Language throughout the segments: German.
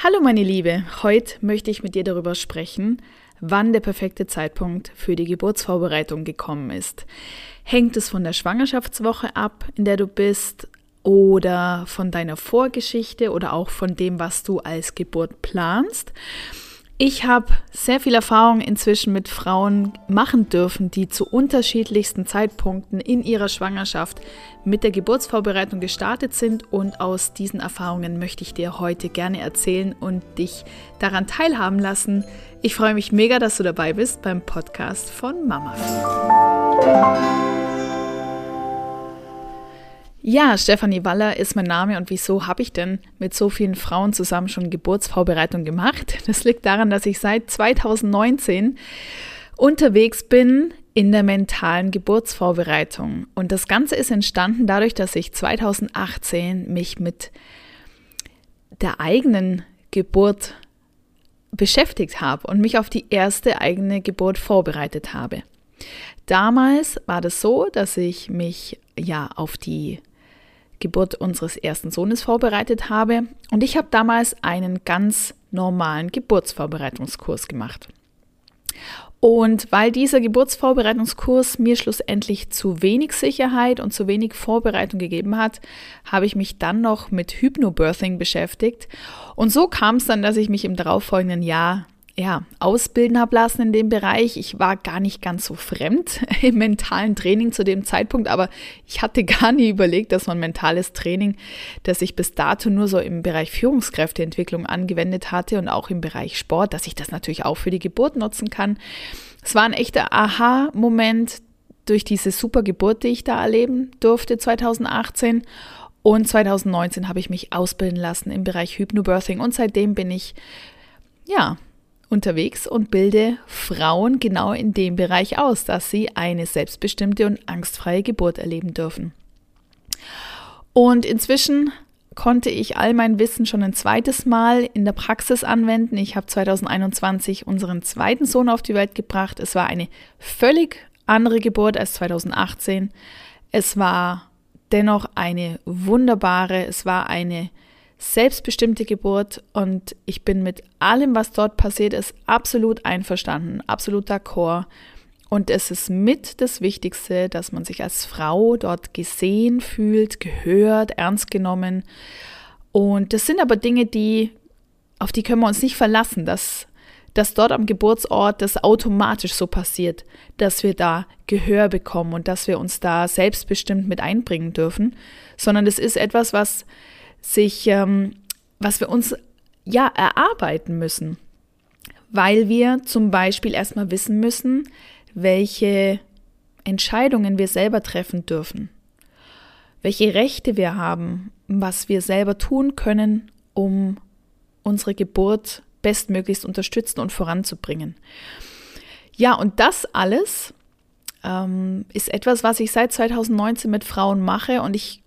Hallo meine Liebe, heute möchte ich mit dir darüber sprechen, wann der perfekte Zeitpunkt für die Geburtsvorbereitung gekommen ist. Hängt es von der Schwangerschaftswoche ab, in der du bist, oder von deiner Vorgeschichte oder auch von dem, was du als Geburt planst? Ich habe sehr viel Erfahrung inzwischen mit Frauen machen dürfen, die zu unterschiedlichsten Zeitpunkten in ihrer Schwangerschaft mit der Geburtsvorbereitung gestartet sind und aus diesen Erfahrungen möchte ich dir heute gerne erzählen und dich daran teilhaben lassen. Ich freue mich mega, dass du dabei bist beim Podcast von Mama. Ja, Stefanie Waller ist mein Name und wieso habe ich denn mit so vielen Frauen zusammen schon Geburtsvorbereitung gemacht? Das liegt daran, dass ich seit 2019 unterwegs bin in der mentalen Geburtsvorbereitung. Und das Ganze ist entstanden dadurch, dass ich 2018 mich mit der eigenen Geburt beschäftigt habe und mich auf die erste eigene Geburt vorbereitet habe. Damals war das so, dass ich mich ja auf die Geburt unseres ersten Sohnes vorbereitet habe. Und ich habe damals einen ganz normalen Geburtsvorbereitungskurs gemacht. Und weil dieser Geburtsvorbereitungskurs mir schlussendlich zu wenig Sicherheit und zu wenig Vorbereitung gegeben hat, habe ich mich dann noch mit Hypnobirthing beschäftigt. Und so kam es dann, dass ich mich im darauffolgenden Jahr ja, ausbilden habe lassen in dem Bereich. Ich war gar nicht ganz so fremd im mentalen Training zu dem Zeitpunkt, aber ich hatte gar nie überlegt, dass man mentales Training, das ich bis dato nur so im Bereich Führungskräfteentwicklung angewendet hatte und auch im Bereich Sport, dass ich das natürlich auch für die Geburt nutzen kann. Es war ein echter Aha-Moment durch diese super Geburt, die ich da erleben durfte 2018. Und 2019 habe ich mich ausbilden lassen im Bereich Hypnobirthing und seitdem bin ich ja, unterwegs und bilde Frauen genau in dem Bereich aus, dass sie eine selbstbestimmte und angstfreie Geburt erleben dürfen. Und inzwischen konnte ich all mein Wissen schon ein zweites Mal in der Praxis anwenden. Ich habe 2021 unseren zweiten Sohn auf die Welt gebracht. Es war eine völlig andere Geburt als 2018. Es war dennoch eine wunderbare, es war eine selbstbestimmte Geburt und ich bin mit allem, was dort passiert ist, absolut einverstanden, absolut d'accord. Und es ist mit das Wichtigste, dass man sich als Frau dort gesehen fühlt, gehört, ernst genommen. Und das sind aber Dinge, die, auf die können wir uns nicht verlassen, dass, dass dort am Geburtsort das automatisch so passiert, dass wir da Gehör bekommen und dass wir uns da selbstbestimmt mit einbringen dürfen, sondern es ist etwas, was sich, ähm, was wir uns ja erarbeiten müssen, weil wir zum Beispiel erstmal wissen müssen, welche Entscheidungen wir selber treffen dürfen, welche Rechte wir haben, was wir selber tun können, um unsere Geburt bestmöglichst unterstützen und voranzubringen. Ja, und das alles ähm, ist etwas, was ich seit 2019 mit Frauen mache. Und ich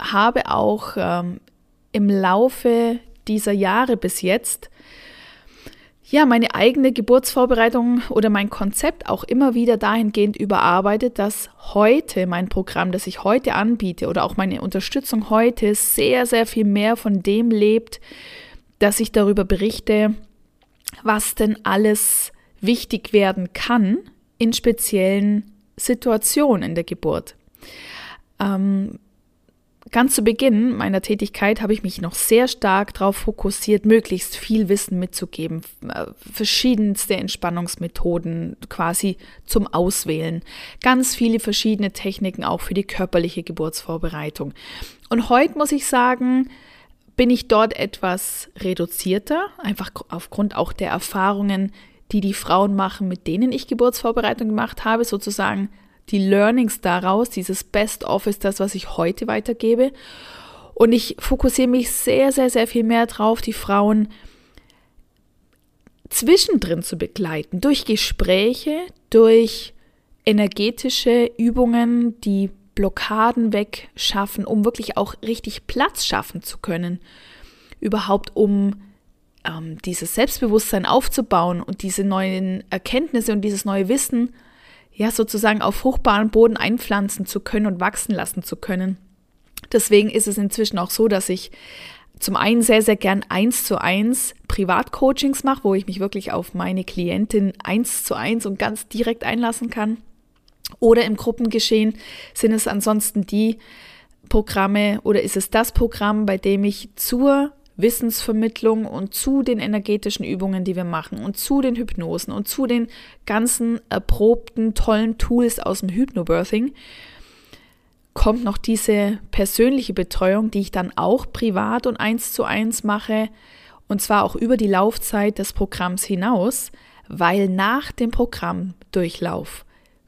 habe auch ähm, im Laufe dieser Jahre bis jetzt ja, meine eigene Geburtsvorbereitung oder mein Konzept auch immer wieder dahingehend überarbeitet, dass heute mein Programm, das ich heute anbiete oder auch meine Unterstützung heute sehr, sehr viel mehr von dem lebt, dass ich darüber berichte, was denn alles wichtig werden kann in speziellen Situationen in der Geburt. Ähm, Ganz zu Beginn meiner Tätigkeit habe ich mich noch sehr stark darauf fokussiert, möglichst viel Wissen mitzugeben, äh, verschiedenste Entspannungsmethoden quasi zum Auswählen, ganz viele verschiedene Techniken auch für die körperliche Geburtsvorbereitung. Und heute muss ich sagen, bin ich dort etwas reduzierter, einfach aufgrund auch der Erfahrungen, die die Frauen machen, mit denen ich Geburtsvorbereitung gemacht habe, sozusagen die Learnings daraus, dieses Best-of ist das, was ich heute weitergebe. Und ich fokussiere mich sehr, sehr, sehr viel mehr drauf, die Frauen zwischendrin zu begleiten, durch Gespräche, durch energetische Übungen, die Blockaden wegschaffen, um wirklich auch richtig Platz schaffen zu können. Überhaupt um ähm, dieses Selbstbewusstsein aufzubauen und diese neuen Erkenntnisse und dieses neue Wissen ja sozusagen auf fruchtbaren Boden einpflanzen zu können und wachsen lassen zu können. Deswegen ist es inzwischen auch so, dass ich zum einen sehr, sehr gern eins zu eins Privatcoachings mache, wo ich mich wirklich auf meine Klientin eins zu eins und ganz direkt einlassen kann. Oder im Gruppengeschehen sind es ansonsten die Programme oder ist es das Programm, bei dem ich zur Wissensvermittlung und zu den energetischen Übungen, die wir machen und zu den Hypnosen und zu den ganzen erprobten, tollen Tools aus dem Hypnobirthing kommt noch diese persönliche Betreuung, die ich dann auch privat und eins zu eins mache und zwar auch über die Laufzeit des Programms hinaus, weil nach dem Programmdurchlauf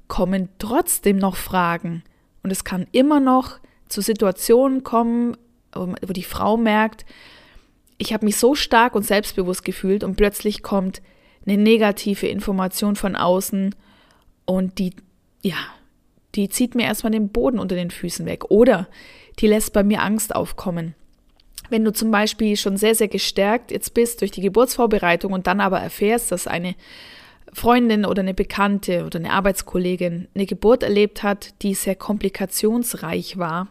kommen trotzdem noch Fragen. Und es kann immer noch zu Situationen kommen, wo die Frau merkt, ich habe mich so stark und selbstbewusst gefühlt und plötzlich kommt eine negative Information von außen und die, ja, die zieht mir erstmal den Boden unter den Füßen weg oder die lässt bei mir Angst aufkommen. Wenn du zum Beispiel schon sehr, sehr gestärkt jetzt bist durch die Geburtsvorbereitung und dann aber erfährst, dass eine Freundin oder eine Bekannte oder eine Arbeitskollegin eine Geburt erlebt hat, die sehr komplikationsreich war,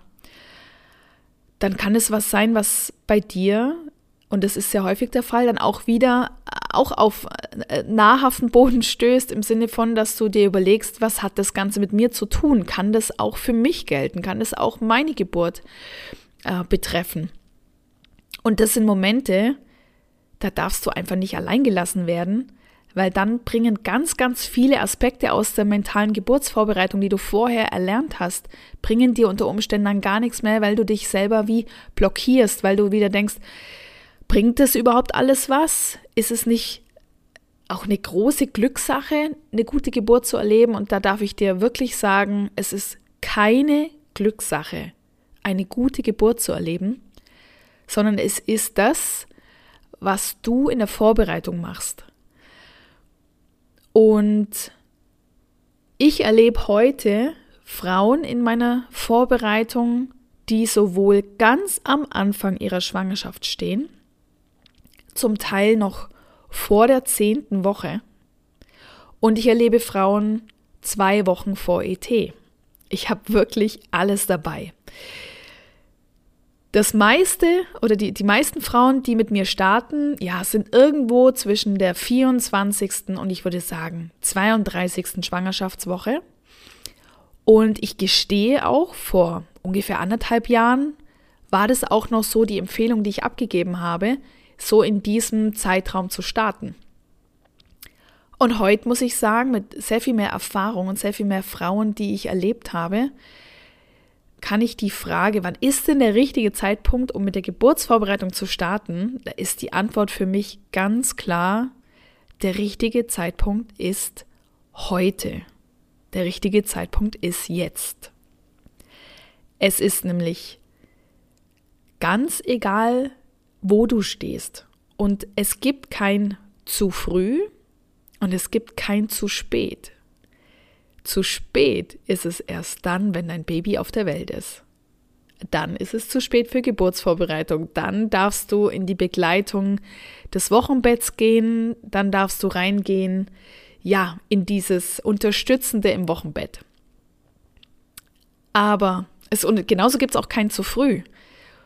dann kann es was sein, was bei dir und das ist sehr häufig der Fall, dann auch wieder äh, auch auf äh, nahrhaften Boden stößt, im Sinne von, dass du dir überlegst, was hat das Ganze mit mir zu tun? Kann das auch für mich gelten? Kann das auch meine Geburt äh, betreffen? Und das sind Momente, da darfst du einfach nicht allein gelassen werden, weil dann bringen ganz, ganz viele Aspekte aus der mentalen Geburtsvorbereitung, die du vorher erlernt hast, bringen dir unter Umständen dann gar nichts mehr, weil du dich selber wie blockierst, weil du wieder denkst, Bringt das überhaupt alles was? Ist es nicht auch eine große Glückssache, eine gute Geburt zu erleben? Und da darf ich dir wirklich sagen, es ist keine Glückssache, eine gute Geburt zu erleben, sondern es ist das, was du in der Vorbereitung machst. Und ich erlebe heute Frauen in meiner Vorbereitung, die sowohl ganz am Anfang ihrer Schwangerschaft stehen, zum Teil noch vor der zehnten Woche. Und ich erlebe Frauen zwei Wochen vor ET. Ich habe wirklich alles dabei. Das meiste oder die, die meisten Frauen, die mit mir starten, ja, sind irgendwo zwischen der 24. und ich würde sagen 32. Schwangerschaftswoche. Und ich gestehe auch, vor ungefähr anderthalb Jahren war das auch noch so die Empfehlung, die ich abgegeben habe, so in diesem Zeitraum zu starten. Und heute muss ich sagen, mit sehr viel mehr Erfahrung und sehr viel mehr Frauen, die ich erlebt habe, kann ich die Frage, wann ist denn der richtige Zeitpunkt, um mit der Geburtsvorbereitung zu starten, da ist die Antwort für mich ganz klar, der richtige Zeitpunkt ist heute. Der richtige Zeitpunkt ist jetzt. Es ist nämlich ganz egal, wo du stehst. Und es gibt kein zu früh und es gibt kein zu spät. Zu spät ist es erst dann, wenn dein Baby auf der Welt ist. Dann ist es zu spät für Geburtsvorbereitung. Dann darfst du in die Begleitung des Wochenbetts gehen. Dann darfst du reingehen, ja, in dieses Unterstützende im Wochenbett. Aber es, und genauso gibt es auch kein zu früh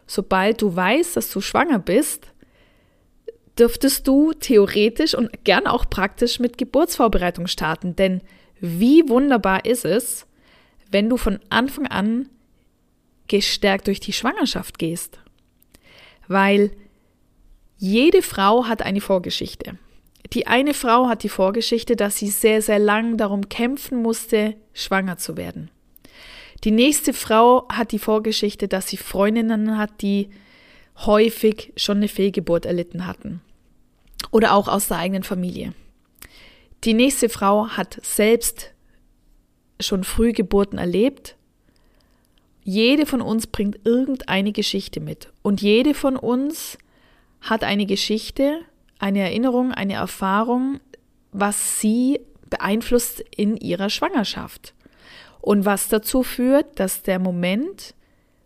sobald du weißt, dass du schwanger bist, dürftest du theoretisch und gern auch praktisch mit Geburtsvorbereitung starten. Denn wie wunderbar ist es, wenn du von Anfang an gestärkt durch die Schwangerschaft gehst. Weil jede Frau hat eine Vorgeschichte. Die eine Frau hat die Vorgeschichte, dass sie sehr, sehr lang darum kämpfen musste, schwanger zu werden. Die nächste Frau hat die Vorgeschichte, dass sie Freundinnen hat, die häufig schon eine Fehlgeburt erlitten hatten. Oder auch aus der eigenen Familie. Die nächste Frau hat selbst schon Frühgeburten erlebt. Jede von uns bringt irgendeine Geschichte mit. Und jede von uns hat eine Geschichte, eine Erinnerung, eine Erfahrung, was sie beeinflusst in ihrer Schwangerschaft und was dazu führt, dass der Moment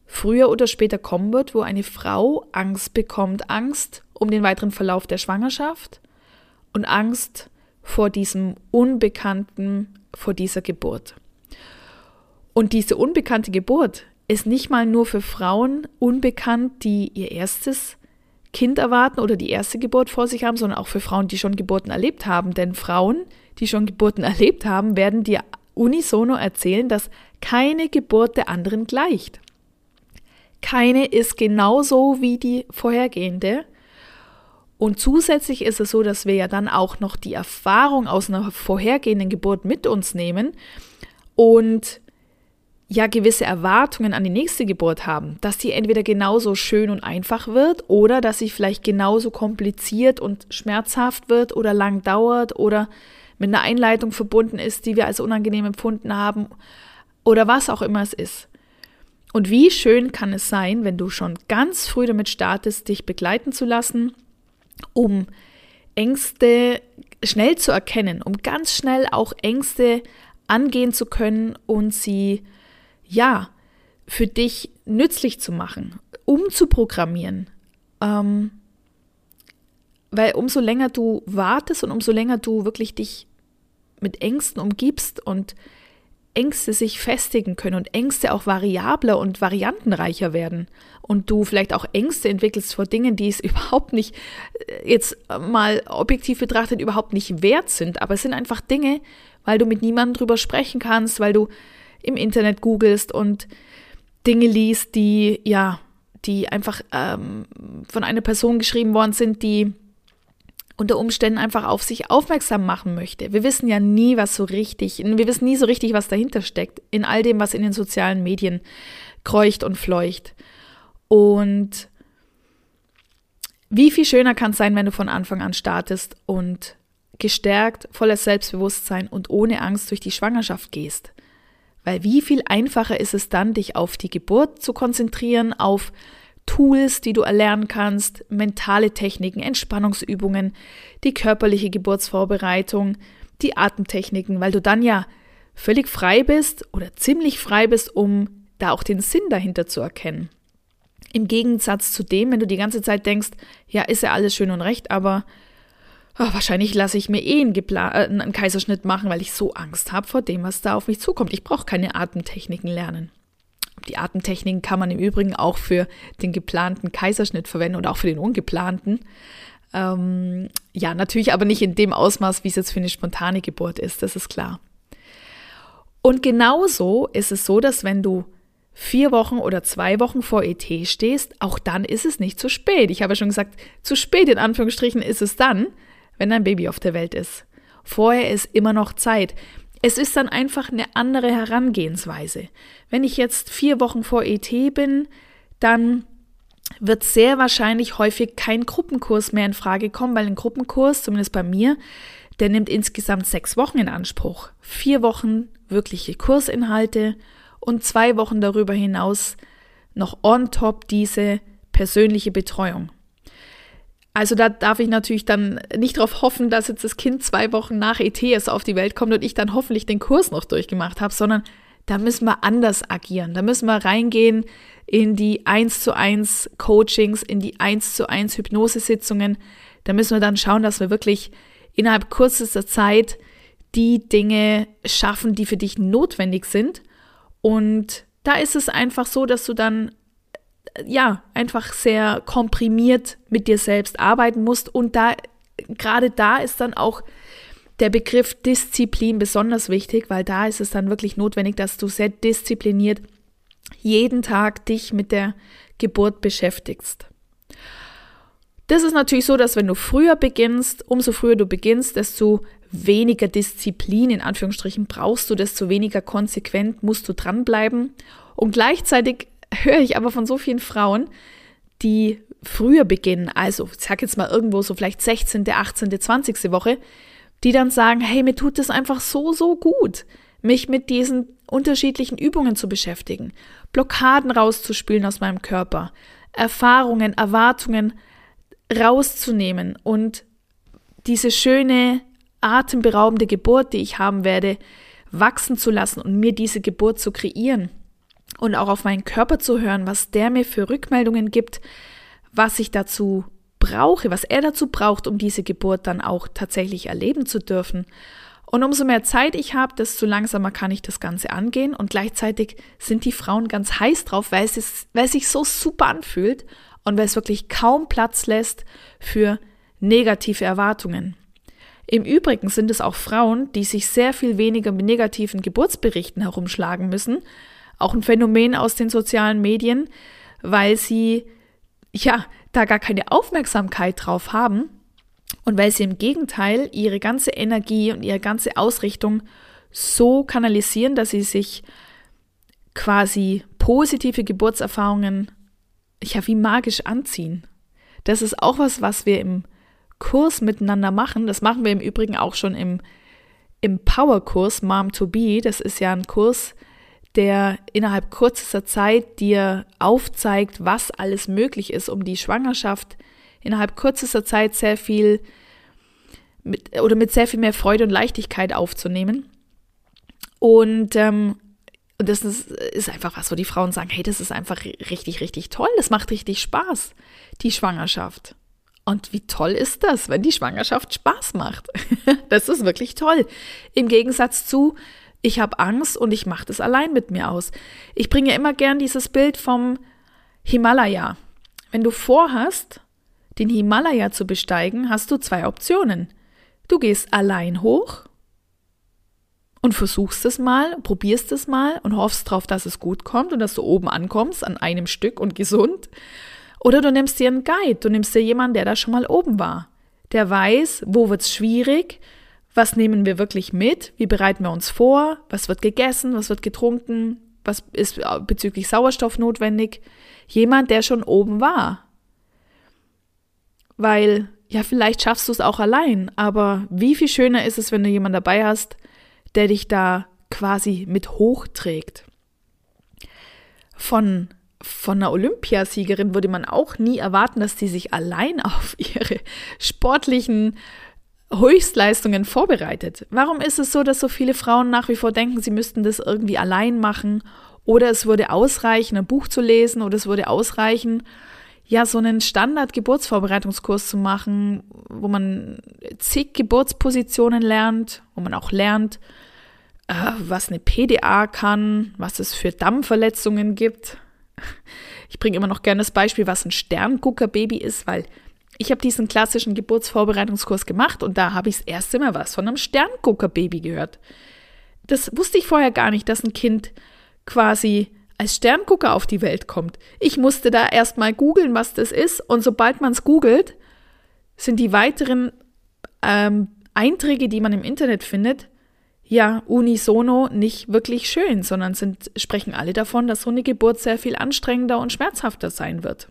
früher oder später kommen wird, wo eine Frau Angst bekommt, Angst um den weiteren Verlauf der Schwangerschaft und Angst vor diesem Unbekannten, vor dieser Geburt. Und diese unbekannte Geburt ist nicht mal nur für Frauen unbekannt, die ihr erstes Kind erwarten oder die erste Geburt vor sich haben, sondern auch für Frauen, die schon Geburten erlebt haben. Denn Frauen, die schon Geburten erlebt haben, werden dir unisono erzählen, dass keine Geburt der anderen gleicht. Keine ist genauso wie die vorhergehende. Und zusätzlich ist es so, dass wir ja dann auch noch die Erfahrung aus einer vorhergehenden Geburt mit uns nehmen und ja gewisse Erwartungen an die nächste Geburt haben, dass die entweder genauso schön und einfach wird oder dass sie vielleicht genauso kompliziert und schmerzhaft wird oder lang dauert oder mit einer Einleitung verbunden ist, die wir als unangenehm empfunden haben oder was auch immer es ist. Und wie schön kann es sein, wenn du schon ganz früh damit startest, dich begleiten zu lassen, um Ängste schnell zu erkennen, um ganz schnell auch Ängste angehen zu können und sie, ja, für dich nützlich zu machen, umzuprogrammieren. Ähm, weil umso länger du wartest und umso länger du wirklich dich mit Ängsten umgibst und Ängste sich festigen können und Ängste auch variabler und variantenreicher werden und du vielleicht auch Ängste entwickelst vor Dingen, die es überhaupt nicht äh, jetzt mal objektiv betrachtet überhaupt nicht wert sind, aber es sind einfach Dinge, weil du mit niemandem drüber sprechen kannst, weil du im Internet googelst und Dinge liest, die ja, die einfach ähm, von einer Person geschrieben worden sind, die unter Umständen einfach auf sich aufmerksam machen möchte. Wir wissen ja nie, was so richtig, wir wissen nie so richtig, was dahinter steckt, in all dem, was in den sozialen Medien kreucht und fleucht. Und wie viel schöner kann es sein, wenn du von Anfang an startest und gestärkt, voller Selbstbewusstsein und ohne Angst durch die Schwangerschaft gehst. Weil wie viel einfacher ist es dann, dich auf die Geburt zu konzentrieren, auf Tools, die du erlernen kannst, mentale Techniken, Entspannungsübungen, die körperliche Geburtsvorbereitung, die Atemtechniken, weil du dann ja völlig frei bist oder ziemlich frei bist, um da auch den Sinn dahinter zu erkennen. Im Gegensatz zu dem, wenn du die ganze Zeit denkst, ja, ist ja alles schön und recht, aber oh, wahrscheinlich lasse ich mir eh einen, äh, einen Kaiserschnitt machen, weil ich so Angst habe vor dem, was da auf mich zukommt. Ich brauche keine Atemtechniken lernen. Die Atemtechniken kann man im Übrigen auch für den geplanten Kaiserschnitt verwenden und auch für den ungeplanten. Ähm, ja, natürlich aber nicht in dem Ausmaß, wie es jetzt für eine spontane Geburt ist, das ist klar. Und genauso ist es so, dass wenn du vier Wochen oder zwei Wochen vor ET stehst, auch dann ist es nicht zu spät. Ich habe schon gesagt, zu spät in Anführungsstrichen ist es dann, wenn dein Baby auf der Welt ist. Vorher ist immer noch Zeit. Es ist dann einfach eine andere Herangehensweise. Wenn ich jetzt vier Wochen vor ET bin, dann wird sehr wahrscheinlich häufig kein Gruppenkurs mehr in Frage kommen, weil ein Gruppenkurs, zumindest bei mir, der nimmt insgesamt sechs Wochen in Anspruch. Vier Wochen wirkliche Kursinhalte und zwei Wochen darüber hinaus noch on top diese persönliche Betreuung. Also da darf ich natürlich dann nicht darauf hoffen, dass jetzt das Kind zwei Wochen nach ETS auf die Welt kommt und ich dann hoffentlich den Kurs noch durchgemacht habe, sondern da müssen wir anders agieren. Da müssen wir reingehen in die 1 zu 1 Coachings, in die 1 zu 1 Hypnosesitzungen. Da müssen wir dann schauen, dass wir wirklich innerhalb kürzester Zeit die Dinge schaffen, die für dich notwendig sind. Und da ist es einfach so, dass du dann ja, einfach sehr komprimiert mit dir selbst arbeiten musst. Und da, gerade da ist dann auch der Begriff Disziplin besonders wichtig, weil da ist es dann wirklich notwendig, dass du sehr diszipliniert jeden Tag dich mit der Geburt beschäftigst. Das ist natürlich so, dass wenn du früher beginnst, umso früher du beginnst, desto weniger Disziplin in Anführungsstrichen brauchst du, desto weniger konsequent musst du dranbleiben. Und gleichzeitig höre ich aber von so vielen Frauen, die früher beginnen, also ich sag jetzt mal irgendwo so vielleicht 16., 18., 20. Woche, die dann sagen, hey, mir tut es einfach so, so gut, mich mit diesen unterschiedlichen Übungen zu beschäftigen, Blockaden rauszuspülen aus meinem Körper, Erfahrungen, Erwartungen rauszunehmen und diese schöne, atemberaubende Geburt, die ich haben werde, wachsen zu lassen und mir diese Geburt zu kreieren und auch auf meinen Körper zu hören, was der mir für Rückmeldungen gibt, was ich dazu brauche, was er dazu braucht, um diese Geburt dann auch tatsächlich erleben zu dürfen. Und umso mehr Zeit ich habe, desto langsamer kann ich das Ganze angehen. Und gleichzeitig sind die Frauen ganz heiß drauf, weil es, weil es sich so super anfühlt. und weil es wirklich kaum Platz lässt für negative Erwartungen. Im Übrigen sind es auch Frauen, die sich sehr viel weniger mit negativen Geburtsberichten herumschlagen müssen, auch ein Phänomen aus den sozialen Medien, weil sie ja da gar keine Aufmerksamkeit drauf haben und weil sie im Gegenteil ihre ganze Energie und ihre ganze Ausrichtung so kanalisieren, dass sie sich quasi positive Geburtserfahrungen ja wie magisch anziehen. Das ist auch was, was wir im Kurs miteinander machen. Das machen wir im Übrigen auch schon im, im Power-Kurs Mom to Be. Das ist ja ein Kurs, der innerhalb kürzester Zeit dir aufzeigt, was alles möglich ist, um die Schwangerschaft innerhalb kürzester Zeit sehr viel mit, oder mit sehr viel mehr Freude und Leichtigkeit aufzunehmen. Und, ähm, das ist, ist einfach was, wo die Frauen sagen, hey, das ist einfach richtig, richtig toll, das macht richtig Spaß, die Schwangerschaft. Und wie toll ist das, wenn die Schwangerschaft Spaß macht? das ist wirklich toll. Im Gegensatz zu, ich habe Angst und ich mache das allein mit mir aus. Ich bringe immer gern dieses Bild vom Himalaya. Wenn du vorhast, den Himalaya zu besteigen, hast du zwei Optionen. Du gehst allein hoch und versuchst es mal, probierst es mal und hoffst drauf, dass es gut kommt und dass du oben ankommst an einem Stück und gesund. Oder du nimmst dir einen Guide, du nimmst dir jemanden, der da schon mal oben war, der weiß, wo wird es schwierig, was nehmen wir wirklich mit, wie bereiten wir uns vor, was wird gegessen, was wird getrunken, was ist bezüglich Sauerstoff notwendig. Jemand, der schon oben war. Weil, ja, vielleicht schaffst du es auch allein, aber wie viel schöner ist es, wenn du jemanden dabei hast, der dich da quasi mit hochträgt. Von, von einer Olympiasiegerin würde man auch nie erwarten, dass sie sich allein auf ihre sportlichen Höchstleistungen vorbereitet. Warum ist es so, dass so viele Frauen nach wie vor denken, sie müssten das irgendwie allein machen oder es würde ausreichen, ein Buch zu lesen oder es würde ausreichen, ja, so einen Standard-Geburtsvorbereitungskurs zu machen, wo man zig Geburtspositionen lernt, wo man auch lernt, äh, was eine PDA kann, was es für Dammverletzungen gibt. Ich bringe immer noch gerne das Beispiel, was ein Sterngucker-Baby ist, weil ich habe diesen klassischen Geburtsvorbereitungskurs gemacht und da habe ich das erste Mal was von einem Sterngucker-Baby gehört. Das wusste ich vorher gar nicht, dass ein Kind quasi als Sterngucker auf die Welt kommt. Ich musste da erstmal googeln, was das ist und sobald man es googelt, sind die weiteren ähm, Einträge, die man im Internet findet, ja unisono nicht wirklich schön, sondern sind, sprechen alle davon, dass so eine Geburt sehr viel anstrengender und schmerzhafter sein wird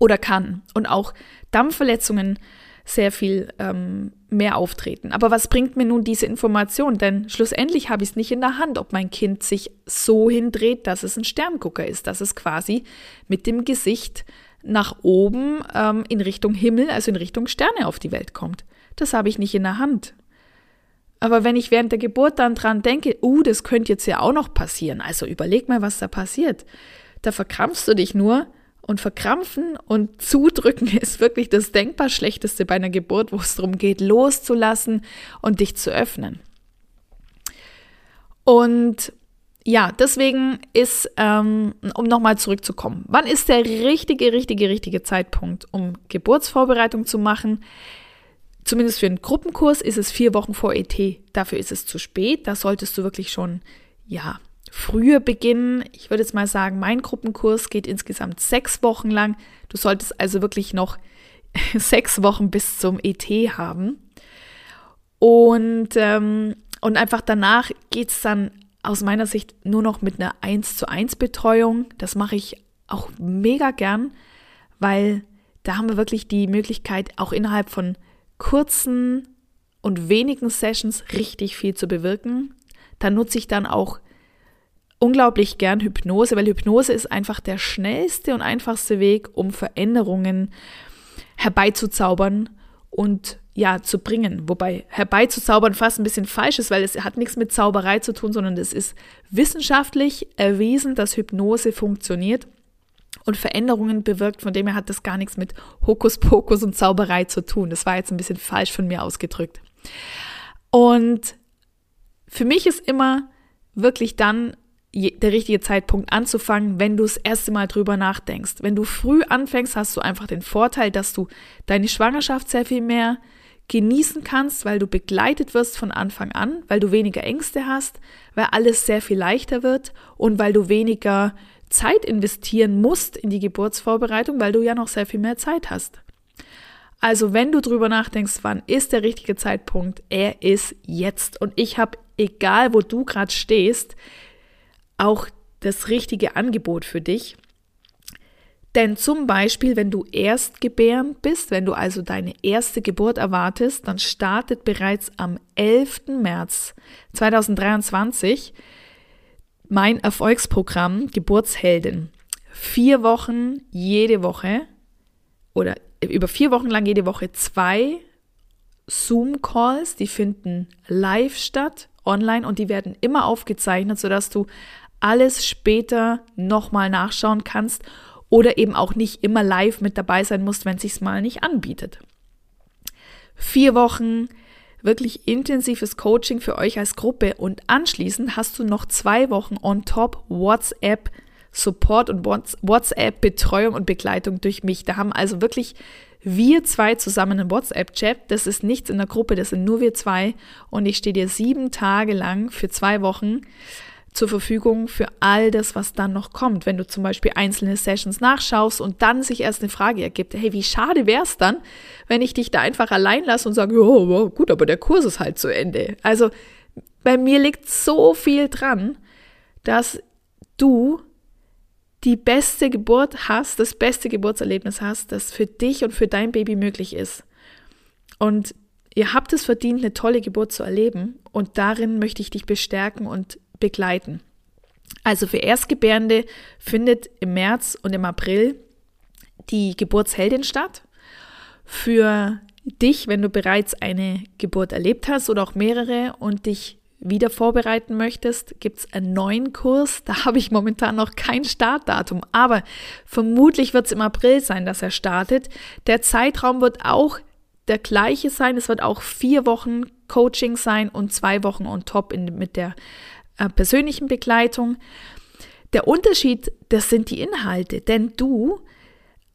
oder kann und auch Dampfverletzungen sehr viel ähm, mehr auftreten. Aber was bringt mir nun diese Information? Denn schlussendlich habe ich es nicht in der Hand, ob mein Kind sich so hindreht, dass es ein Sterngucker ist, dass es quasi mit dem Gesicht nach oben ähm, in Richtung Himmel, also in Richtung Sterne auf die Welt kommt. Das habe ich nicht in der Hand. Aber wenn ich während der Geburt dann dran denke, uh, das könnte jetzt ja auch noch passieren, also überleg mal, was da passiert. Da verkrampfst du dich nur und verkrampfen und zudrücken ist wirklich das denkbar schlechteste bei einer Geburt, wo es darum geht, loszulassen und dich zu öffnen. Und ja, deswegen ist, ähm, um nochmal zurückzukommen, wann ist der richtige, richtige, richtige Zeitpunkt, um Geburtsvorbereitung zu machen? Zumindest für einen Gruppenkurs ist es vier Wochen vor ET. Dafür ist es zu spät. Da solltest du wirklich schon, ja, früher beginnen. Ich würde jetzt mal sagen, mein Gruppenkurs geht insgesamt sechs Wochen lang. Du solltest also wirklich noch sechs Wochen bis zum ET haben. Und, ähm, und einfach danach geht es dann aus meiner Sicht nur noch mit einer 1 zu 1 Betreuung. Das mache ich auch mega gern, weil da haben wir wirklich die Möglichkeit, auch innerhalb von kurzen und wenigen Sessions richtig viel zu bewirken. Da nutze ich dann auch unglaublich gern Hypnose, weil Hypnose ist einfach der schnellste und einfachste Weg, um Veränderungen herbeizuzaubern und ja, zu bringen. Wobei herbeizuzaubern fast ein bisschen falsch ist, weil es hat nichts mit Zauberei zu tun, sondern es ist wissenschaftlich erwiesen, dass Hypnose funktioniert und Veränderungen bewirkt. Von dem her hat das gar nichts mit Hokuspokus und Zauberei zu tun. Das war jetzt ein bisschen falsch von mir ausgedrückt. Und für mich ist immer wirklich dann der richtige Zeitpunkt anzufangen, wenn du das erste Mal drüber nachdenkst. Wenn du früh anfängst, hast du einfach den Vorteil, dass du deine Schwangerschaft sehr viel mehr genießen kannst, weil du begleitet wirst von Anfang an, weil du weniger Ängste hast, weil alles sehr viel leichter wird und weil du weniger Zeit investieren musst in die Geburtsvorbereitung, weil du ja noch sehr viel mehr Zeit hast. Also wenn du drüber nachdenkst, wann ist der richtige Zeitpunkt, er ist jetzt. Und ich habe, egal wo du gerade stehst, auch das richtige Angebot für dich. Denn zum Beispiel, wenn du erstgebärend bist, wenn du also deine erste Geburt erwartest, dann startet bereits am 11. März 2023 mein Erfolgsprogramm Geburtsheldin. Vier Wochen jede Woche oder über vier Wochen lang jede Woche zwei Zoom-Calls, die finden live statt, online und die werden immer aufgezeichnet, sodass du alles später nochmal nachschauen kannst oder eben auch nicht immer live mit dabei sein musst, wenn es sich mal nicht anbietet. Vier Wochen wirklich intensives Coaching für euch als Gruppe und anschließend hast du noch zwei Wochen on top WhatsApp Support und WhatsApp Betreuung und Begleitung durch mich. Da haben also wirklich wir zwei zusammen einen WhatsApp-Chat. Das ist nichts in der Gruppe, das sind nur wir zwei. Und ich stehe dir sieben Tage lang für zwei Wochen zur Verfügung für all das, was dann noch kommt. Wenn du zum Beispiel einzelne Sessions nachschaust und dann sich erst eine Frage ergibt, hey, wie schade wäre es dann, wenn ich dich da einfach allein lasse und sage, ja, gut, aber der Kurs ist halt zu Ende. Also bei mir liegt so viel dran, dass du die beste Geburt hast, das beste Geburtserlebnis hast, das für dich und für dein Baby möglich ist. Und ihr habt es verdient, eine tolle Geburt zu erleben und darin möchte ich dich bestärken und begleiten. Also für Erstgebärende findet im März und im April die Geburtsheldin statt. Für dich, wenn du bereits eine Geburt erlebt hast oder auch mehrere und dich wieder vorbereiten möchtest, gibt es einen neuen Kurs. Da habe ich momentan noch kein Startdatum, aber vermutlich wird es im April sein, dass er startet. Der Zeitraum wird auch der gleiche sein. Es wird auch vier Wochen Coaching sein und zwei Wochen on top in, mit der äh, persönlichen Begleitung. Der Unterschied, das sind die Inhalte, denn du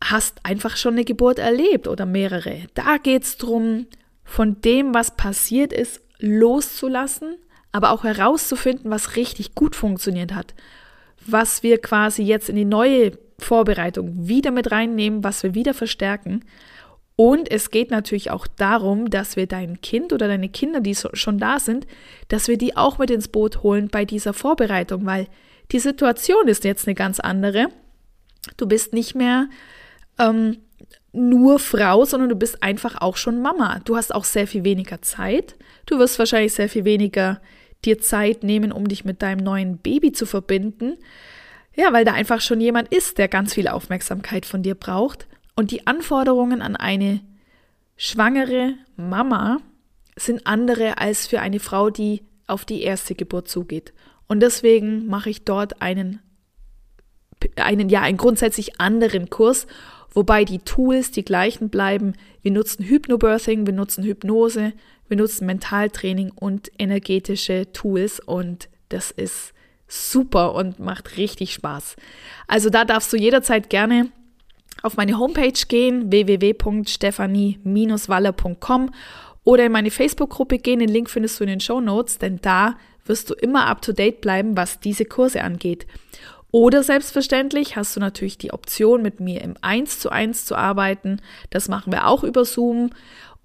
hast einfach schon eine Geburt erlebt oder mehrere. Da geht es darum, von dem, was passiert ist, loszulassen, aber auch herauszufinden, was richtig gut funktioniert hat, was wir quasi jetzt in die neue Vorbereitung wieder mit reinnehmen, was wir wieder verstärken und es geht natürlich auch darum, dass wir dein Kind oder deine Kinder, die schon da sind, dass wir die auch mit ins Boot holen bei dieser Vorbereitung, weil die Situation ist jetzt eine ganz andere. Du bist nicht mehr ähm, nur Frau, sondern du bist einfach auch schon Mama. Du hast auch sehr viel weniger Zeit. Du wirst wahrscheinlich sehr viel weniger dir Zeit nehmen, um dich mit deinem neuen Baby zu verbinden. Ja, weil da einfach schon jemand ist, der ganz viel Aufmerksamkeit von dir braucht. Und die Anforderungen an eine schwangere Mama sind andere als für eine Frau, die auf die erste Geburt zugeht. Und deswegen mache ich dort einen, einen, ja, einen grundsätzlich anderen Kurs, wobei die Tools die gleichen bleiben. Wir nutzen Hypnobirthing, wir nutzen Hypnose, wir nutzen Mentaltraining und energetische Tools und das ist super und macht richtig Spaß. Also da darfst du jederzeit gerne auf meine Homepage gehen, www.stephanie-waller.com oder in meine Facebook-Gruppe gehen. Den Link findest du in den Show Notes, denn da wirst du immer up to date bleiben, was diese Kurse angeht. Oder selbstverständlich hast du natürlich die Option, mit mir im 1 zu 1 zu arbeiten. Das machen wir auch über Zoom.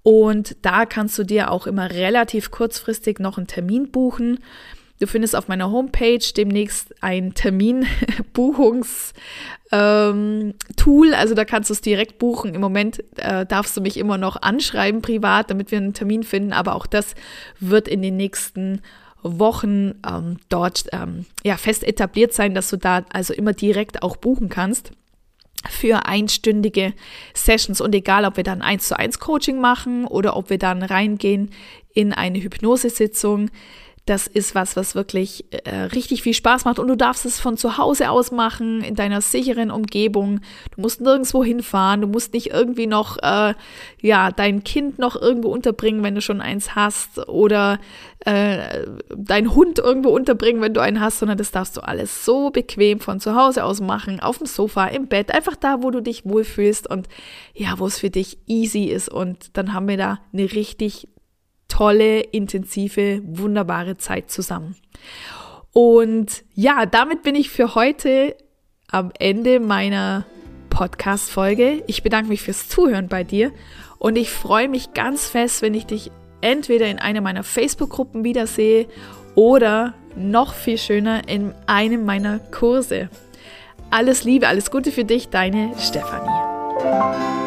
Und da kannst du dir auch immer relativ kurzfristig noch einen Termin buchen. Du findest auf meiner Homepage demnächst ein Terminbuchungs- ähm, also da kannst du es direkt buchen. Im Moment äh, darfst du mich immer noch anschreiben privat, damit wir einen Termin finden, aber auch das wird in den nächsten Wochen ähm, dort ähm, ja fest etabliert sein, dass du da also immer direkt auch buchen kannst für einstündige Sessions. Und egal, ob wir dann eins zu eins Coaching machen oder ob wir dann reingehen in eine Hypnosesitzung, das ist was, was wirklich äh, richtig viel Spaß macht. Und du darfst es von zu Hause aus machen, in deiner sicheren Umgebung. Du musst nirgendwo hinfahren, du musst nicht irgendwie noch, äh, ja, dein Kind noch irgendwo unterbringen, wenn du schon eins hast. Oder äh, deinen Hund irgendwo unterbringen, wenn du einen hast, sondern das darfst du alles so bequem von zu Hause aus machen, auf dem Sofa, im Bett, einfach da, wo du dich wohlfühlst und ja, wo es für dich easy ist. Und dann haben wir da eine richtig tolle, intensive, wunderbare Zeit zusammen. Und ja, damit bin ich für heute am Ende meiner Podcast-Folge. Ich bedanke mich fürs Zuhören bei dir und ich freue mich ganz fest, wenn ich dich entweder in einer meiner Facebook-Gruppen wiedersehe oder noch viel schöner in einem meiner Kurse. Alles Liebe, alles Gute für dich, deine Stefanie.